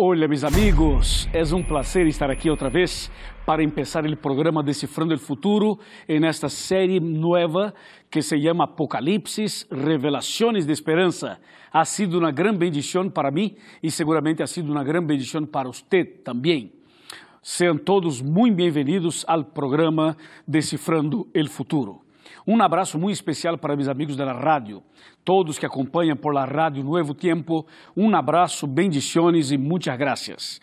Olá, meus amigos, é um prazer estar aqui outra vez para começar o programa Decifrando o Futuro em esta série nova que se chama Apocalipse, Revelações de Esperança. Ha sido uma grande bendição para mim e seguramente ha sido uma grande bendição para você também. Sejam todos muito bem-vindos ao programa Decifrando o Futuro. Um abraço muito especial para meus amigos da rádio, todos que acompanham por la rádio Nuevo Tiempo. Um abraço, bendiciones e muitas graças.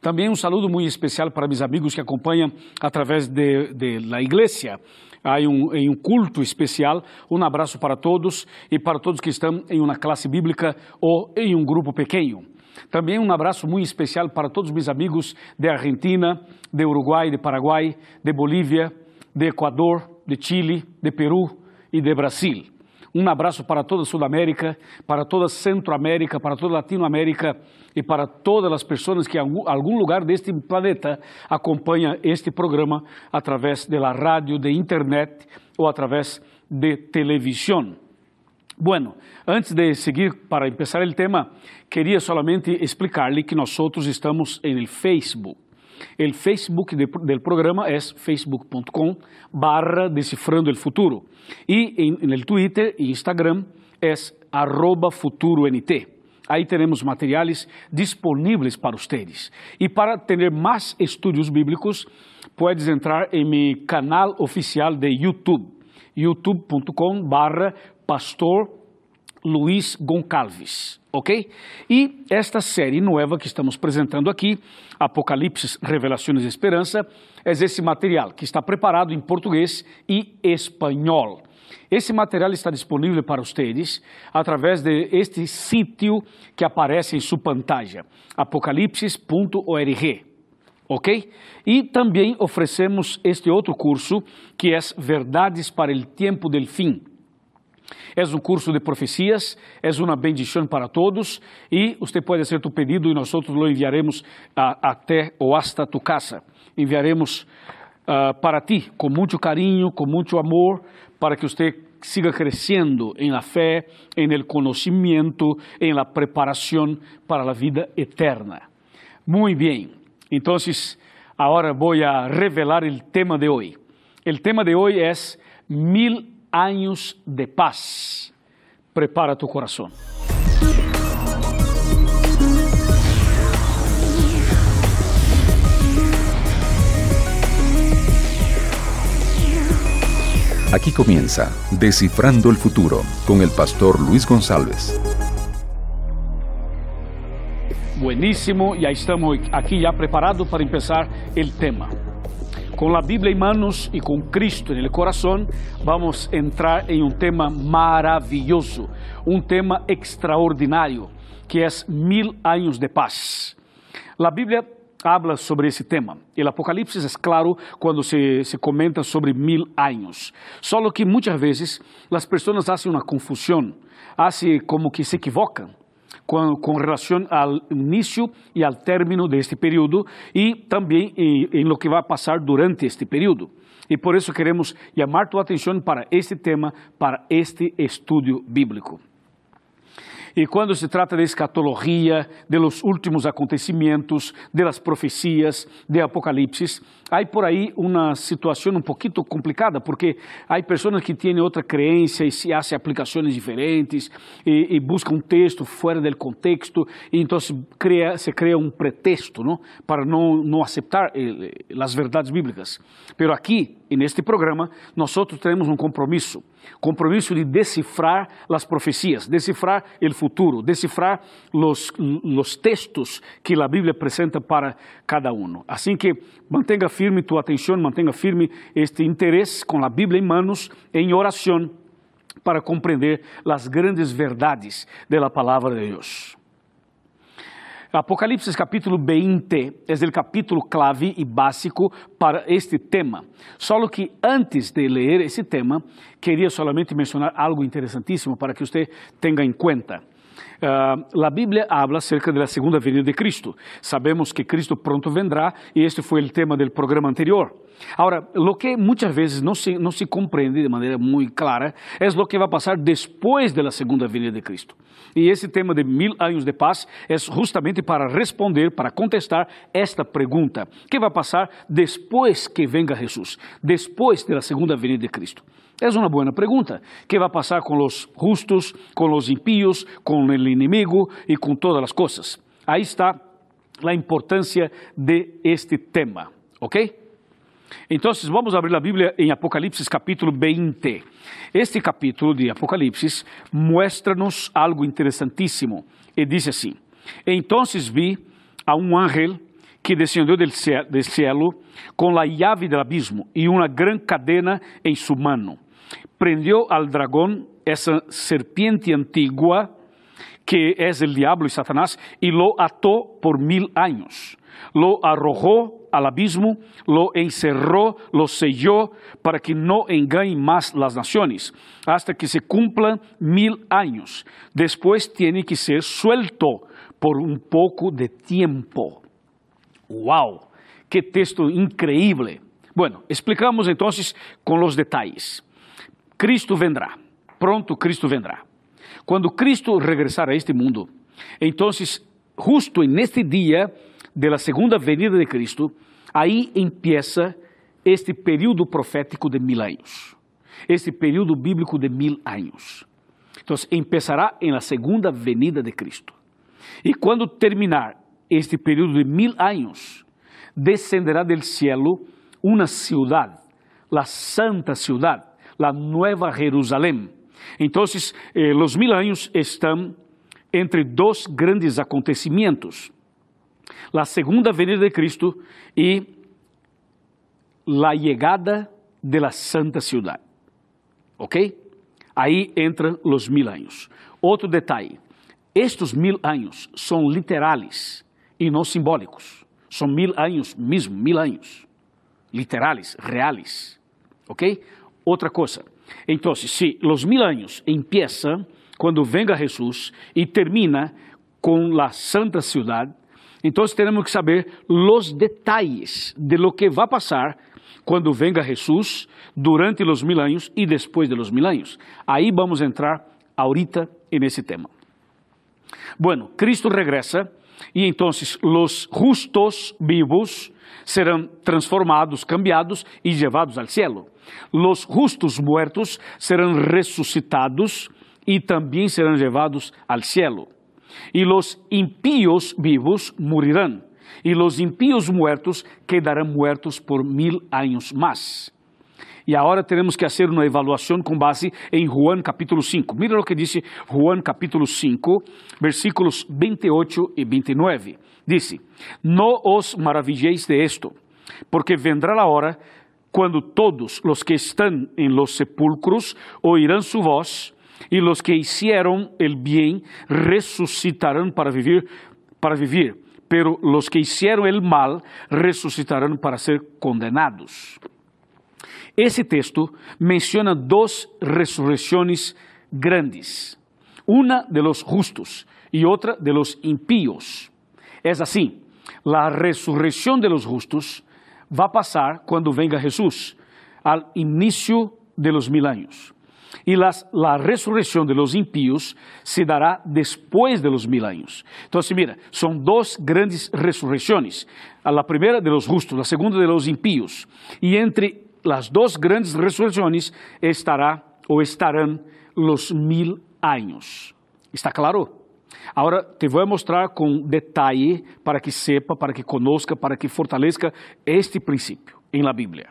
Também um saludo muito especial para meus amigos que acompanham através de, de la igreja. Há um, em um culto especial. Um abraço para todos e para todos que estão em uma classe bíblica ou em um grupo pequeno. Também um abraço muito especial para todos meus amigos de Argentina, de Uruguai, de Paraguai, de Bolívia, de Equador, de Chile, de Peru e de Brasil. Um abraço para toda Sudamérica, para toda Centroamérica, para toda Latinoamérica e para todas as pessoas que em algum lugar deste planeta acompanham este programa através da rádio, de internet ou através de televisão. Bueno, antes de seguir para empezar o tema, queria solamente explicar-lhe que nós estamos em Facebook. El Facebook de, del programa es facebook.com barra Decifrando el Futuro. Y en, en, el Twitter e Instagram es arroba FuturoNT. Aí teremos materiais disponíveis para ustedes. E para ter mais estudos bíblicos, puedes entrar em meu canal oficial de YouTube, youtube.com barra pastor Luiz Goncalves, ok? E esta série nova que estamos apresentando aqui, Apocalipse, Revelações e Esperança, é esse material que está preparado em português e espanhol. Esse material está disponível para vocês através de este sítio que aparece em sua pantalla, apocalipsis.org. Ok? E também oferecemos este outro curso que é Verdades para o Tempo del Fim é um curso de profecias, é uma bendição para todos e você pode fazer tu pedido e nós lo enviaremos até ou hasta tu casa. Enviaremos uh, para ti com muito carinho, com muito amor, para que você siga crescendo em la fé, em el conhecimento, em la preparação para a vida eterna. Muito bem. Então, agora vou a revelar o tema de hoje. O tema de hoje é mil años de paz. Prepara tu corazón. Aquí comienza Descifrando el Futuro con el pastor Luis González. Buenísimo, ya estamos aquí ya preparados para empezar el tema. Com a Bíblia em manos e com Cristo no coração, vamos entrar em um tema maravilhoso, um tema extraordinário, que é mil anos de paz. A Bíblia habla sobre esse tema. O Apocalipse é claro quando se, se comenta sobre mil anos. Só que muitas vezes as pessoas fazem uma confusão, fazem como que se equivocam com, com relação ao início e ao término deste período e também em, em lo que vai passar durante este período. E por isso queremos chamar tua atenção para este tema, para este estudo bíblico. E quando se trata de escatologia, de los últimos acontecimentos, de las profecias, de Apocalipse, há por aí uma situação um pouquinho complicada, porque há pessoas que têm outra crença e se fazem aplicações diferentes e, buscam um texto fora do contexto e então se cria, se cria um pretexto ¿no? para não, não aceitar eh, as verdades bíblicas. Pero aqui, neste programa, nós temos um compromisso compromisso de decifrar as profecias, decifrar o futuro, decifrar os, os textos que a Bíblia apresenta para cada um. Assim que mantenha firme tua atenção, mantenha firme este interesse com a Bíblia em manos, em oração, para compreender as grandes verdades da palavra de Deus. Apocalipse capítulo 20 é o capítulo clave e básico para este tema. Só que antes de ler esse tema, queria solamente mencionar algo interessantíssimo para que você tenha em conta. Uh, a Bíblia habla acerca da segunda venida de Cristo. Sabemos que Cristo pronto vendrá e este foi o tema do programa anterior. Agora, o que muitas vezes não se, não se compreende de maneira muito clara é o que vai passar depois da segunda venida de Cristo. E esse tema de mil anos de paz é justamente para responder, para contestar esta pergunta: que vai passar depois que venga Jesus, depois da segunda venida de Cristo? É uma boa pergunta. O que vai passar com os justos, com os impíos, com o inimigo e com todas as coisas? Aí está a importância de este tema, ok? Então, vamos abrir a Bíblia em Apocalipse capítulo 20. Este capítulo de Apocalipse mostra-nos algo interessantíssimo e diz assim: Então vi a um ángel que descendeu del cielo com a llave do abismo e uma grande cadena em sua mão prendió al dragón, esa serpiente antigua, que es el diablo y Satanás, y lo ató por mil años. Lo arrojó al abismo, lo encerró, lo selló para que no engañe más las naciones, hasta que se cumplan mil años. Después tiene que ser suelto por un poco de tiempo. ¡Wow! ¡Qué texto increíble! Bueno, explicamos entonces con los detalles. Cristo vendrá. Pronto Cristo vendrá. Quando Cristo regressar a este mundo, então, justo neste dia de la segunda venida de Cristo, aí empieza este período profético de mil anos, este período bíblico de mil anos. Então, empezará em la segunda venida de Cristo. E quando terminar este período de mil anos, descenderá del cielo uma cidade, la santa cidade, la Nueva Jerusalém. Então, eh, os mil anos estão entre dois grandes acontecimentos: a segunda venida de Cristo e a chegada de la Santa Cidade. Ok? Aí entram os mil anos. Outro detalhe: estes mil anos são literais e não simbólicos. São mil anos mesmo, mil anos. Literais, reais. Ok? Outra coisa. Então, se os mil anos empiezam quando venga Jesus e termina com a santa cidade, então temos que saber os detalhes de lo que vai passar quando venga Jesus durante os mil anos e depois de los mil anos. Aí vamos entrar ahorita nesse tema. Bueno, Cristo regresa e então os justos vivos serão transformados, cambiados e levados ao cielo. Los justos muertos serão ressuscitados e também serão levados ao cielo. E los impíos vivos morirão, e los impíos muertos quedarão muertos por mil anos mais. E agora teremos que fazer uma evaluação com base em Juan capítulo 5. Mira o que diz Juan capítulo 5, versículos 28 e 29. Dice, no os maravilléis de esto, porque vendrá la hora cuando todos los que están en los sepulcros oirán su voz y los que hicieron el bien resucitarán para vivir, para vivir, pero los que hicieron el mal resucitarán para ser condenados. Esse texto menciona duas ressurreições grandes, uma de los justos e outra de los impíos. É assim, a ressurreição de los justos vai passar quando venga Jesus, al início de los mil anos. E a ressurreição de los impíos se dará depois de los mil anos. Então, mira, são duas grandes ressurreições. A primeira de los justos, a segunda de los impíos. E entre las dos grandes resurrecciones estará o estarán los mil años. ¿Está claro? Agora te vou mostrar com detalhe para que sepa, para que conozca, para que fortaleça este princípio em la Bíblia.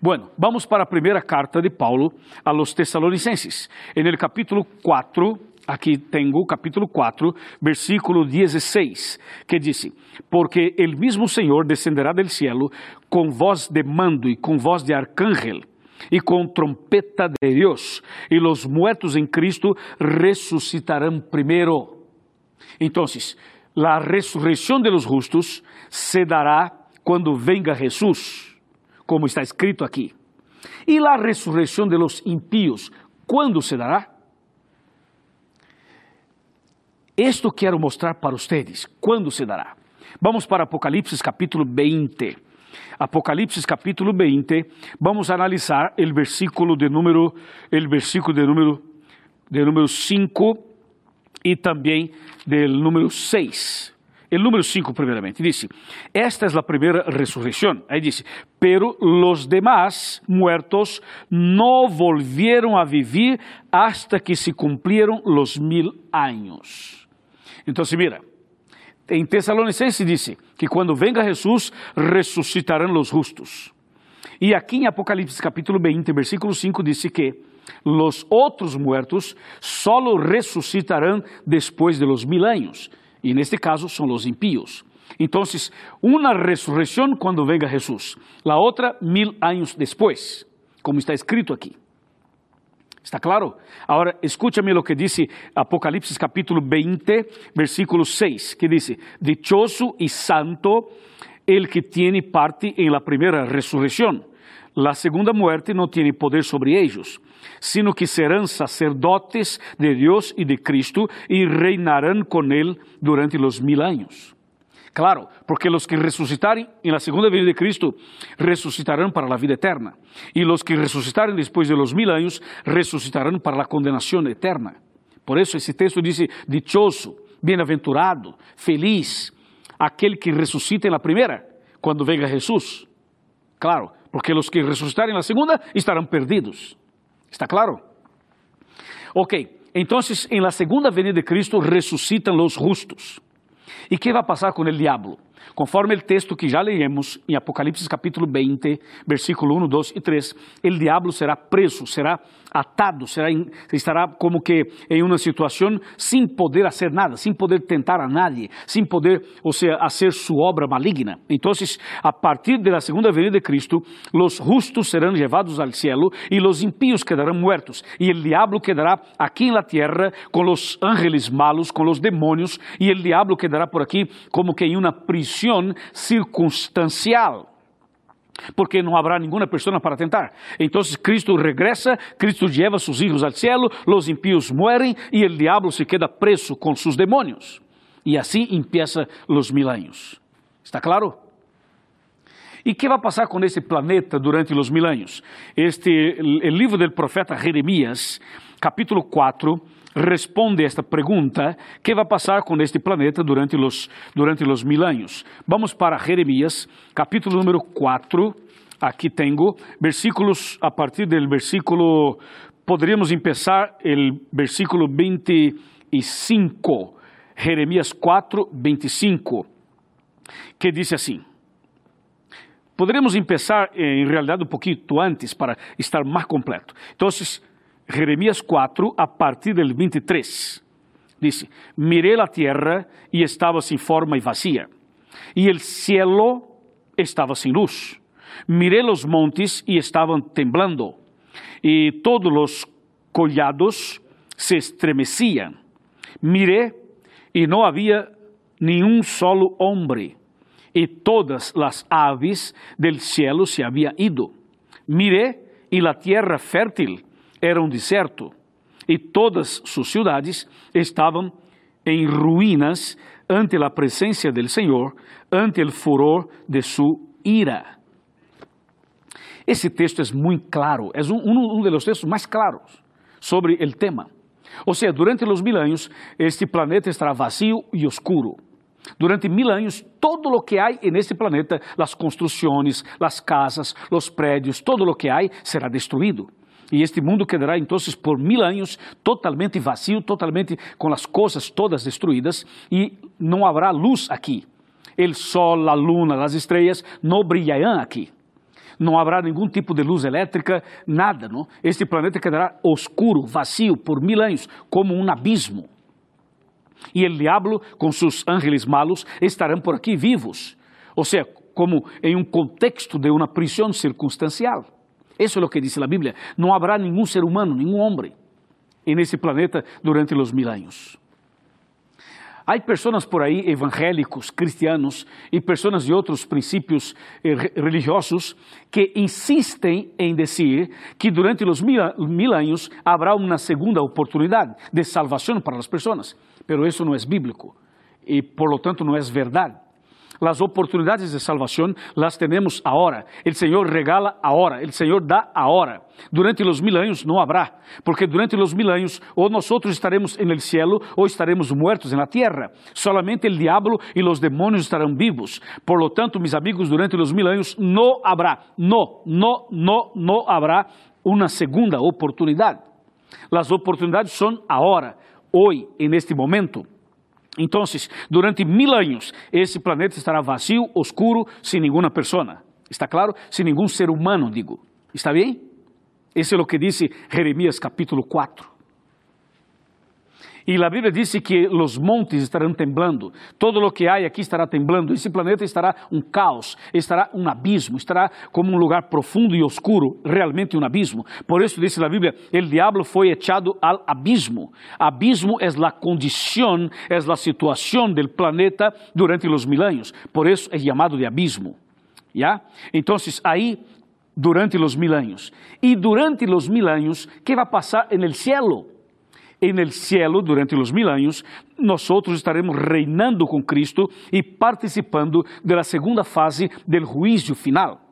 Bueno, vamos para a primeira carta de Paulo a los Tesalonicenses. En el capítulo 4, aqui tenho o capítulo 4, versículo 16, que diz: Porque el mismo Senhor descenderá del cielo com voz de mando e com voz de arcángel e com trompeta de Deus, e los muertos em Cristo ressuscitarão primeiro. Então, a ressurreição de los justos se dará quando venga Jesus, como está escrito aqui. E a ressurreição de los impíos, quando se dará? Esto quero mostrar para vocês. Quando se dará? Vamos para Apocalipse capítulo 20. Apocalipse capítulo 20, vamos analisar o versículo de número, el versículo de número, de número 5 e também do número 6. O número 5, primeiramente, diz: Esta é a primeira ressurreição. Aí diz: Pero los demás muertos no volvieron a vivir hasta que se cumplieron los mil años. Então, mira, em Tessalonicenses disse que quando venga Jesus, ressuscitarão os justos. E aqui em Apocalipse capítulo 20, versículo 5, disse que los outros muertos solo ressuscitarão depois de los mil anos. E neste caso são os impíos. Então, uma ressurreição quando venga Jesus, a outra mil anos depois, como está escrito aqui. ¿Está claro? Ahora escúchame lo que dice Apocalipsis capítulo 20, versículo 6, que dice, dichoso y santo el que tiene parte en la primera resurrección. La segunda muerte no tiene poder sobre ellos, sino que serán sacerdotes de Dios y de Cristo y reinarán con él durante los mil años. Claro, porque los que resucitarem en la segunda venida de Cristo resucitarán para la vida eterna. Y los que resucitarem después de los mil años resucitarán para la condenación eterna. Por eso esse texto dice, dichoso, bienaventurado, feliz, aquele que ressuscita en la primera, quando venga Jesús. Claro, porque los que resucitarem en la segunda estarán perdidos. ¿Está claro? Ok, entonces en la segunda venida de Cristo resucitan los justos. E que vai passar com o diabo? Conforme o texto que já leemos em Apocalipse capítulo 20, versículo 1, 2 e 3, o diabo será preso, será atado, será, estará como que em uma situação sem poder fazer nada, sem poder tentar a nadie, sem poder, ou seja, fazer sua obra maligna. Então, a partir da segunda venida de Cristo, os justos serão levados ao cielo e os impíos quedarão muertos. E o diabo quedará aqui na terra com os ángeles malos, com os demônios, e o diabo quedará por aqui como que em uma prisão circunstancial porque não habrá nenhuma pessoa para tentar. Então Cristo regressa, Cristo lleva seus hijos al cielo, los impíos mueren e o diabo se queda preso com seus demônios. E assim empieza os mil anos. ¿Está claro? E que vai passar com esse planeta durante os mil anos? Este, livro do profeta Jeremias, capítulo 4, responde esta pergunta: que vai passar com este planeta durante os, durante os mil anos? Vamos para Jeremias, capítulo número 4. Aqui tenho versículos, a partir do versículo, poderíamos começar o versículo 25. Jeremias 4, 25, que diz assim. Poderíamos começar, em realidade, um pouquinho antes para estar mais completo. Então, Jeremías 4, a partir del 23. Dice, miré la tierra y estaba sin forma y vacía, y el cielo estaba sin luz. Miré los montes y estaban temblando, y todos los collados se estremecían. Miré y no había un solo hombre, y todas las aves del cielo se habían ido. Miré y la tierra fértil era um deserto e todas suas cidades estavam em ruínas ante a presença do Senhor, ante o furor de sua ira. Esse texto é muito claro, é um, um dos textos mais claros sobre o tema. Ou seja, durante os mil anos, este planeta estará vazio e oscuro. Durante mil anos, todo o que há neste planeta, as construções, as casas, os prédios, todo o que há será destruído. E este mundo quedará então por mil anos totalmente vazio, totalmente com as coisas todas destruídas e não haverá luz aqui. O sol, a luna, as estrelas não brilharão aqui. Não haverá nenhum tipo de luz elétrica, nada. Não? Este planeta quedará oscuro, vazio por mil anos, como um abismo. E o diabo, com seus ángeles malos, estarão por aqui vivos. Ou seja, como em um contexto de uma prisão circunstancial. Eso es lo que dice la Biblia. No habrá ningún ser humano, ningún hombre en ese planeta durante los mil años. Hay personas por ahí, evangélicos, cristianos y personas de otros principios eh, religiosos que insisten en decir que durante los mil, mil años habrá segunda oportunidad de salvación para las personas. pero eso no es bíblico y por lo tanto no es verdad. Las oportunidades de salvación las tenemos ahora. El Señor regala ahora, el Señor da ahora. Durante los mil años no habrá, porque durante los mil años o nosotros estaremos en el cielo o estaremos muertos en la tierra. Solamente el diablo y los demonios estarán vivos. Por lo tanto, mis amigos, durante los mil años no habrá, no, no, no, no habrá una segunda oportunidad. Las oportunidades son ahora, hoy, en este momento. Então, durante mil anos, esse planeta estará vazio, oscuro, sem nenhuma pessoa. Está claro? Sem nenhum ser humano, digo. Está bem? Esse é o que disse Jeremias capítulo 4. E a Bíblia diz que os montes estarão temblando, todo o que há aqui estará temblando, esse planeta estará um caos, estará um abismo, estará como um lugar profundo e oscuro, realmente um abismo. Por isso diz a Bíblia, o diabo foi echado al abismo. Abismo é a condição, é a situação do planeta durante os mil anos. Por isso é chamado de abismo. Então, aí durante os mil anos. E durante os mil anos, que vai passar no cielo? En el cielo durante los mil años, nosotros estaremos reinando con Cristo y participando de la segunda fase del juicio final.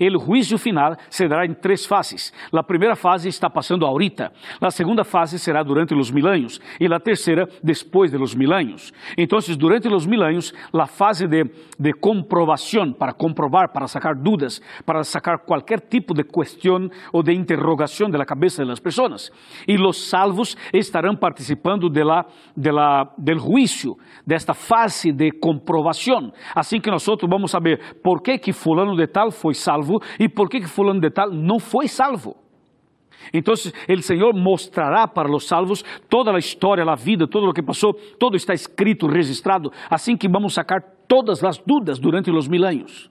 O juízo final se dará em três fases. A primeira fase está passando ahorita. A segunda fase será durante os mil anos. E a terceira depois de los mil anos. Então, durante os mil anos, a fase de, de comprovação, para comprovar, para sacar dúvidas, para sacar qualquer tipo de questão ou de interrogação da cabeça das pessoas. E os salvos estarão participando de la, de la, del juízo, desta fase de comprovação. Assim que nós vamos saber por que, que fulano de tal foi salvo e por que, que fulano de tal não foi salvo. Então, o Senhor mostrará para os salvos toda a história, a vida, tudo o que passou, todo está escrito, registrado, assim que vamos sacar todas as dúvidas durante os mil anos.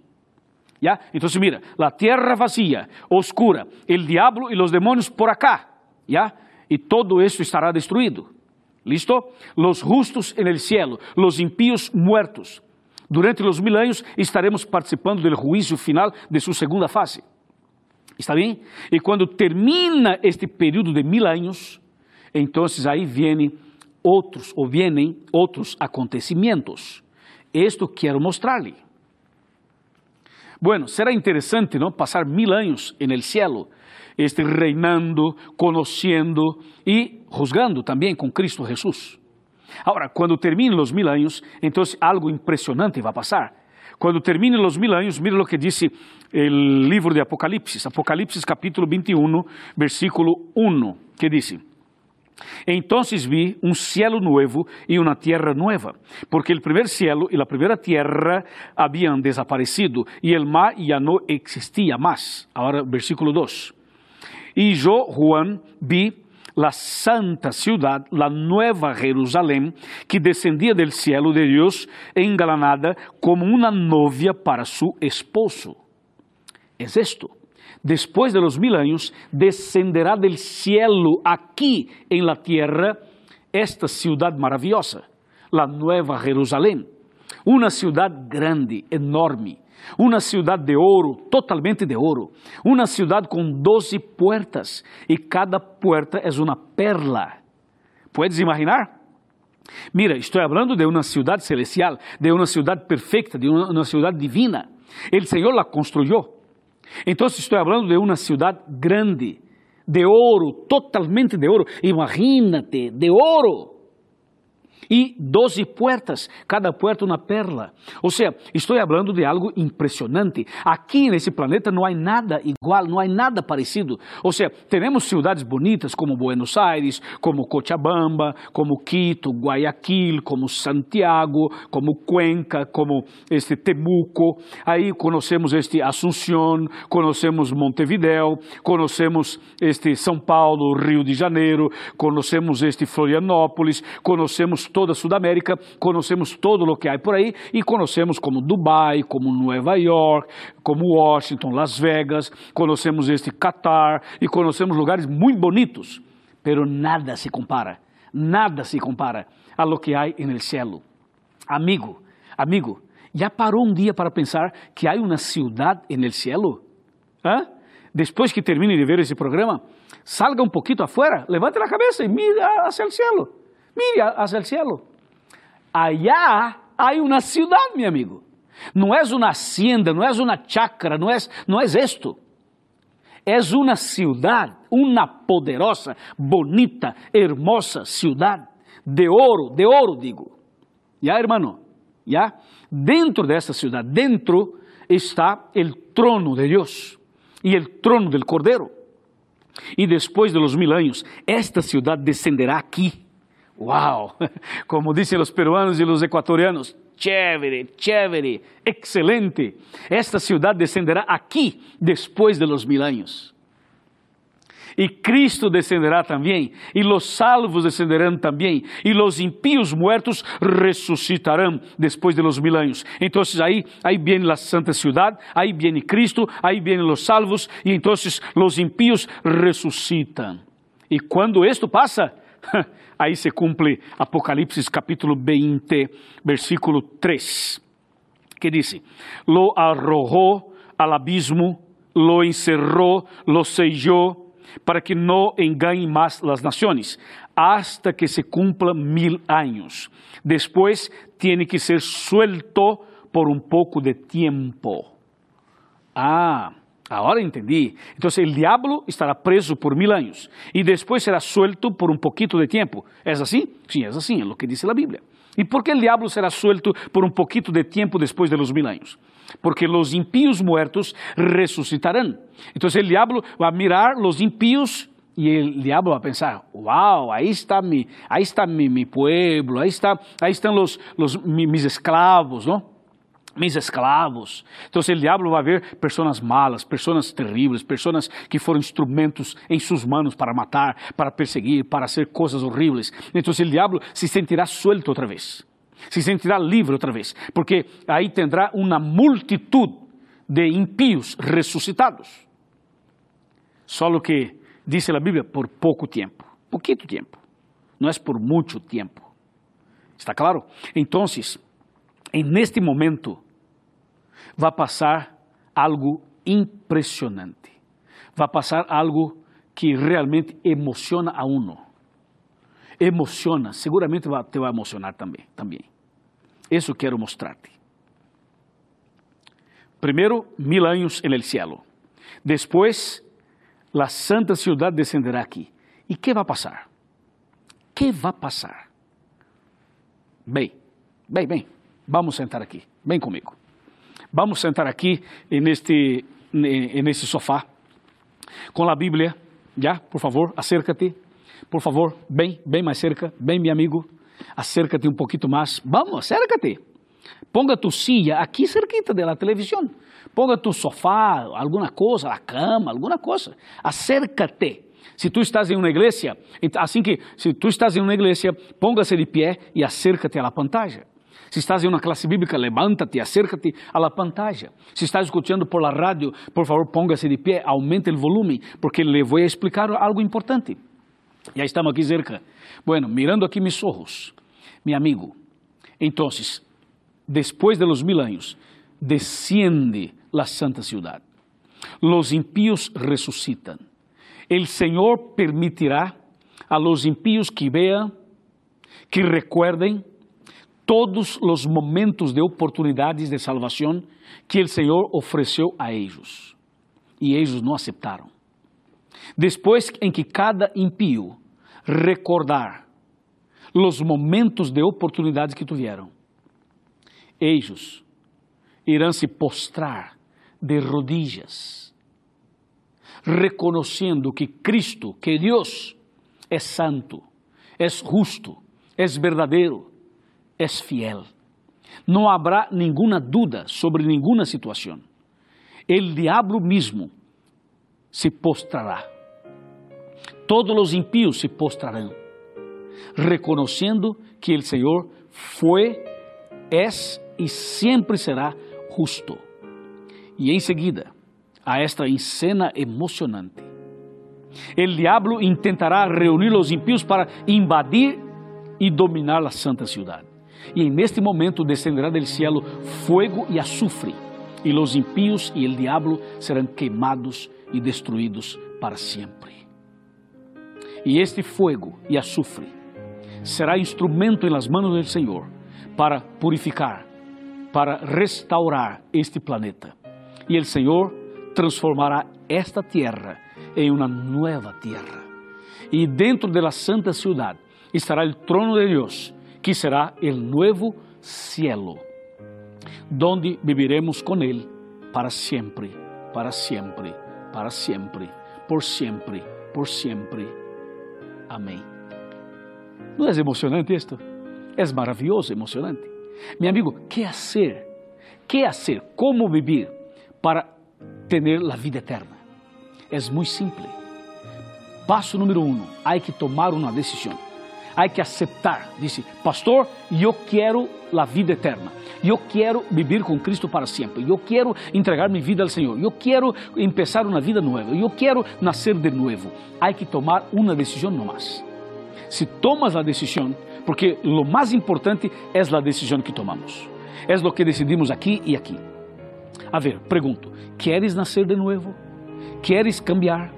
Então, mira, a terra vazia, oscura, o diabo e os demônios por acá, ¿ya? E todo isso estará destruído. ¿Listo? Los justos en el cielo, los impíos muertos. Durante os mil anos estaremos participando do juízo final de sua segunda fase. Está bem? E quando termina este período de mil anos, então aí vêm outros, ou vêm outros acontecimentos. Isto quero mostrar-lhe. Bueno, será interessante, não, passar mil anos el cielo, este reinando, conhecendo e juzgando também com Cristo Jesus. Agora, quando terminem os mil anos, então algo impressionante vai passar. Quando terminem os mil anos, mire o que disse o livro de Apocalipse, Apocalipse capítulo 21, versículo 1, que diz: Entonces vi un cielo nuevo y una tierra nueva, porque el primer cielo y la primera tierra habían desaparecido y el mar ya no existía más. Ahora, versículo 2. Y yo, Juan, vi la santa ciudad, la nueva Jerusalén, que descendía del cielo de Dios, engalanada como una novia para su esposo. Es esto. Después de los mil años, descenderá del cielo aquí en la tierra esta ciudad maravillosa, la nueva Jerusalén. Una ciudad grande, enorme, uma cidade de ouro, totalmente de ouro, uma cidade com doze puertas e cada puerta é uma perla. Puedes imaginar? Mira, estou falando de uma cidade celestial, de uma cidade perfeita, de uma cidade divina. O Senhor la construyó. Então estou falando de uma cidade grande, de ouro, totalmente de ouro. Imagínate, de ouro e doze puertas, cada puerta uma perla. Ou seja, estou falando de algo impressionante. Aqui nesse planeta não há nada igual, não há nada parecido. Ou seja, temos cidades bonitas como Buenos Aires, como Cochabamba, como Quito, Guayaquil, como Santiago, como Cuenca, como este Temuco. Aí conhecemos este Assunção, conhecemos Montevideo, conhecemos este São Paulo, Rio de Janeiro, conhecemos este Florianópolis, conhecemos toda a Sudamérica, conhecemos todo o que há por aí e conhecemos como Dubai, como Nova York, como Washington, Las Vegas, conhecemos este Qatar e conhecemos lugares muito bonitos, pero nada se compara, nada se compara a lo que há no cielo. Amigo, amigo, já parou um dia para pensar que há uma cidade no cielo? ¿Ah? Depois que termine de ver esse programa, salga um pouquinho afuera, levante a cabeça e mira hacia o cielo. Mire hacia el cielo. Allá hay una ciudad, mi amigo. No es una hacienda, no es una chacra, no es, no es esto. Es una ciudad, una poderosa, bonita, hermosa ciudad de oro, de oro digo. ¿Ya, hermano? ¿Ya? Dentro de esta ciudad, dentro está el trono de Dios y el trono del Cordero. Y después de los mil años, esta ciudad descenderá aquí. ¡Wow! Como dicen los peruanos y los ecuatorianos, chévere, chévere, excelente. Esta ciudad descenderá aquí después de los mil años. Y Cristo descenderá también, y los salvos descenderán también, y los impíos muertos resucitarán después de los mil años. Entonces ahí, ahí viene la santa ciudad, ahí viene Cristo, ahí vienen los salvos, y entonces los impíos resucitan. Y cuando esto pasa, aí se cumpre Apocalipse capítulo 20, versículo 3, que diz: Lo arrojó al abismo, lo encerrou, lo sellou, para que não engane mais as nações, hasta que se cumpla mil anos. Depois, tem que ser suelto por um pouco de tempo. Ah, agora entendi. Então, o diabo estará preso por mil anos e depois será suelto por um pouquito de tempo. É assim? Sim, é assim, é o que diz a Bíblia. E por que o diabo será suelto por um pouquito de tempo depois de los mil anos? porque los impíos muertos resucitarán. Entonces el diablo va a mirar los impíos y el diablo va a pensar, wow, ahí está mi, ahí está mi, mi pueblo, ahí, está, ahí están los, los, mis esclavos, ¿no? Mis esclavos. Entonces el diablo va a ver personas malas, personas terribles, personas que foram instrumentos em suas manos para matar, para perseguir, para hacer coisas horríveis. Entonces el diablo se sentirá suelto outra vez se sentirá livre outra vez, porque aí tendrá uma multitud de impíos ressuscitados. Só que, diz a Bíblia, por pouco tempo, pouquito tempo, não é por muito tempo. ¿Está claro? Então, en este momento, vai passar algo impressionante. Vai passar algo que realmente emociona a uno emociona, seguramente te vai emocionar também. também. Isso quero mostrar-te. Primeiro, mil anos el cielo. Depois, a santa ciudad descenderá aqui. E que vai passar? Que vai passar? Bem, bem, bem, vamos sentar aqui. Vem comigo. Vamos sentar aqui neste, nesse sofá, com a Bíblia. Já, por favor, acércate. Por favor, bem, bem mais cerca, bem, meu amigo, acércate um pouquinho mais. Vamos, acércate. Ponga tu silla aqui cerquita da televisão. Ponga tu sofá, alguma coisa, a cama, alguma coisa. Acércate. Se tu estás em uma igreja, assim que, se tu estás em uma igreja, ponga-se de pé e acércate à pantalla. Se estás em uma classe bíblica, levanta-te, acércate à la pantalla. Se estás escutando por la rádio, por favor, ponga-se de pé, aumente o volume, porque lhe vou explicar algo importante. Já estamos aqui cerca. Bueno, mirando aqui mis ojos, mi amigo. Entonces, después de los mil años, desciende la santa ciudad. Los impíos resucitan. El Señor permitirá a los impíos que vean, que recuerden todos los momentos de oportunidades de salvación que el Señor ofreció a ellos. Y ellos no aceptaron. Depois em que cada impio recordar os momentos de oportunidade que tiveram, eles irão se postrar de rodillas, reconhecendo que Cristo, que Deus, é santo, é justo, é verdadeiro, é fiel. Não haverá nenhuma dúvida sobre nenhuma situação. El diabo mesmo se postrará todos os impíos se postrarão, reconhecendo que o Senhor foi, é e sempre será justo. E em seguida, a esta cena emocionante, o diabo intentará reunir os impíos para invadir e dominar a santa cidade. E en este momento descenderá del cielo fuego e azufre, e os impíos e o diabo serão queimados e destruídos para sempre. E este fogo e azufre será instrumento em las manos del Senhor para purificar, para restaurar este planeta. E o Senhor transformará esta terra em uma nova terra. E dentro da santa cidade estará o trono de Deus, que será o novo cielo, donde viviremos com Ele para sempre, para sempre, para sempre, por sempre, por sempre. Amém. Não é emocionante isto? É maravilhoso, emocionante. Meu amigo, que fazer? Que fazer? Como viver para ter a vida eterna? É muito simples. Passo número um: há que tomar uma decisão. Há que aceitar. Disse, pastor, eu quero a vida eterna. Eu quero viver com Cristo para sempre. Eu quero entregar minha vida ao Senhor. Eu quero começar uma vida nova. Eu quero nascer de novo. Há que tomar uma decisão nomás. Se tomas a decisão, porque o mais importante é a decisão que tomamos. É o que decidimos aqui e aqui. A ver, pergunto: queres nascer de novo? Queres cambiar?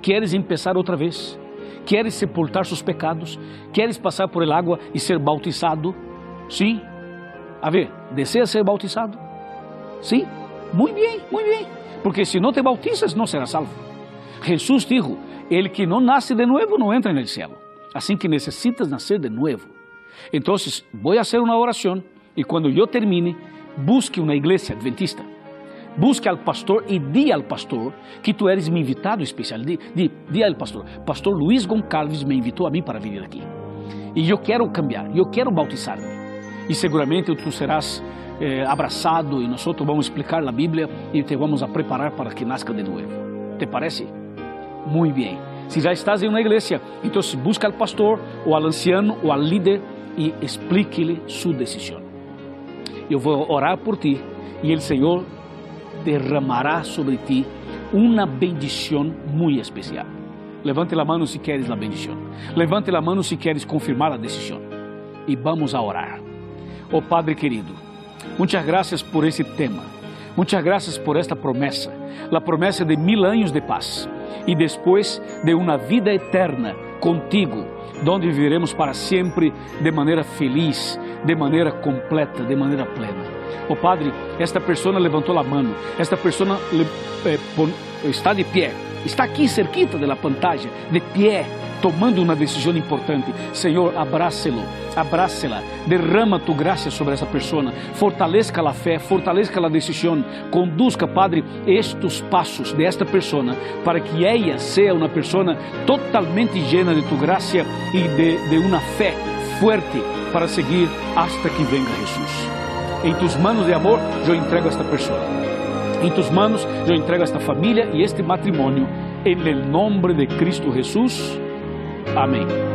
Queres começar outra vez? Queres sepultar seus pecados? Queres passar por água e ser bautizado? Sim. A ver, deseas ser bautizado? Sim. Muito bem, muito bem. Porque se não te bautizas, não serás salvo. Jesus dijo: El que não nasce de novo não entra no céu. Assim que necessitas nascer de novo. Então, vou fazer uma oração e quando eu termine, busque uma igreja adventista Busque al pastor e di al pastor que tu eres mi invitado especial. Di, al pastor, pastor Luiz Goncalves me invitou a mim para vir aqui. E eu quero cambiar, eu quero bautizar-me. E seguramente tu serás eh, abraçado e nós vamos explicar a Bíblia e te vamos a preparar para que nasca de novo. ¿Te parece? Muito bem. Se já estás em uma igreja, então busca al pastor, ou al anciano, ou al líder e explique-lhe sua decisão. Eu vou orar por ti e o Senhor derramará sobre ti uma bendição muito especial. Levante a mão se queres a bendição. Levante a mão se queres confirmar a decisão. E vamos a orar. Oh Padre querido, muitas graças por esse tema. Muitas graças por esta promessa, a promessa de mil anos de paz e depois de uma vida eterna contigo, onde viveremos para sempre de maneira feliz, de maneira completa, de maneira plena. Oh Padre, esta pessoa levantou a mão, esta pessoa eh, está de pé, está aqui cerquita da pantalla, de pé, tomando uma decisão importante. Senhor, abrace-lo, abrace-la, derrama tu graça sobre essa pessoa, fortaleça a fé, fortaleça a decisão, conduzca, Padre, estes passos de esta pessoa para que ela seja uma pessoa totalmente llena de tu graça e de, de uma fé forte para seguir hasta que venga Jesus. Em tus manos de amor, eu entrego esta pessoa. Em tus manos, eu entrego esta família e este matrimônio. Em el nombre de Cristo Jesus. Amém.